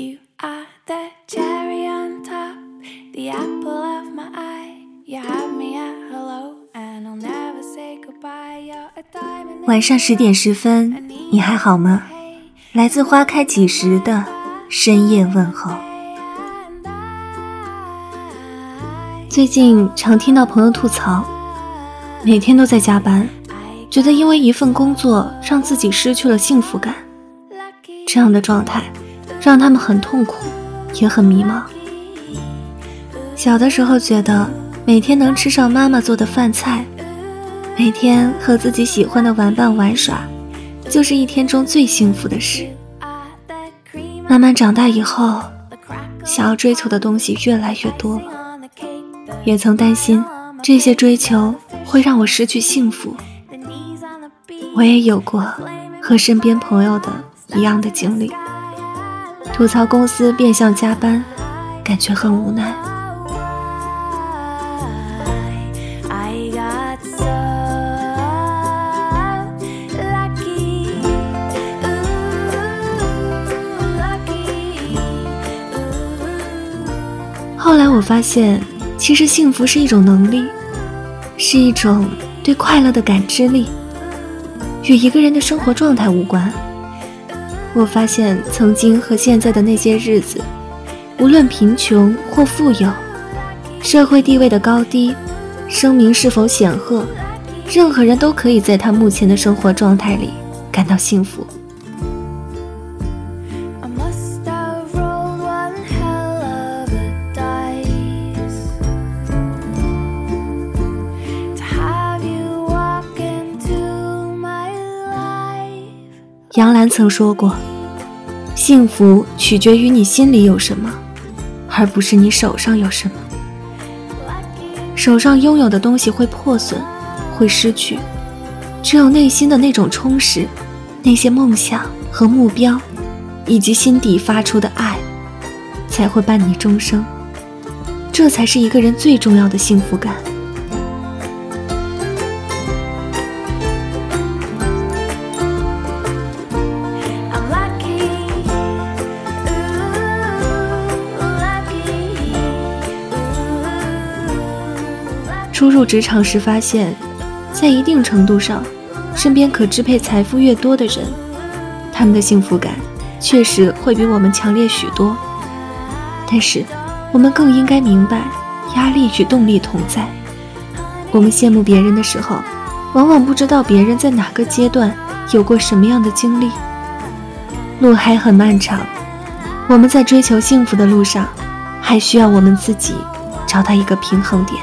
You are the cherry on top, the apple of my eye. You have me at hello, and I'll never say goodbye. You're a diamond. 晚上十点十分，你还好吗？来自花开几时的深夜问候。最近常听到朋友吐槽，每天都在加班，觉得因为一份工作让自己失去了幸福感。这样的状态让他们很痛苦，也很迷茫。小的时候觉得每天能吃上妈妈做的饭菜，每天和自己喜欢的玩伴玩耍，就是一天中最幸福的事。慢慢长大以后，想要追求的东西越来越多了。也曾担心这些追求会让我失去幸福。我也有过和身边朋友的一样的经历，吐槽公司变相加班，感觉很无奈。后来我发现。其实幸福是一种能力，是一种对快乐的感知力，与一个人的生活状态无关。我发现曾经和现在的那些日子，无论贫穷或富有，社会地位的高低，声名是否显赫，任何人都可以在他目前的生活状态里感到幸福。杨澜曾说过：“幸福取决于你心里有什么，而不是你手上有什么。手上拥有的东西会破损，会失去，只有内心的那种充实，那些梦想和目标，以及心底发出的爱，才会伴你终生。这才是一个人最重要的幸福感。”初入职场时，发现，在一定程度上，身边可支配财富越多的人，他们的幸福感确实会比我们强烈许多。但是，我们更应该明白，压力与动力同在。我们羡慕别人的时候，往往不知道别人在哪个阶段有过什么样的经历。路还很漫长，我们在追求幸福的路上，还需要我们自己找到一个平衡点。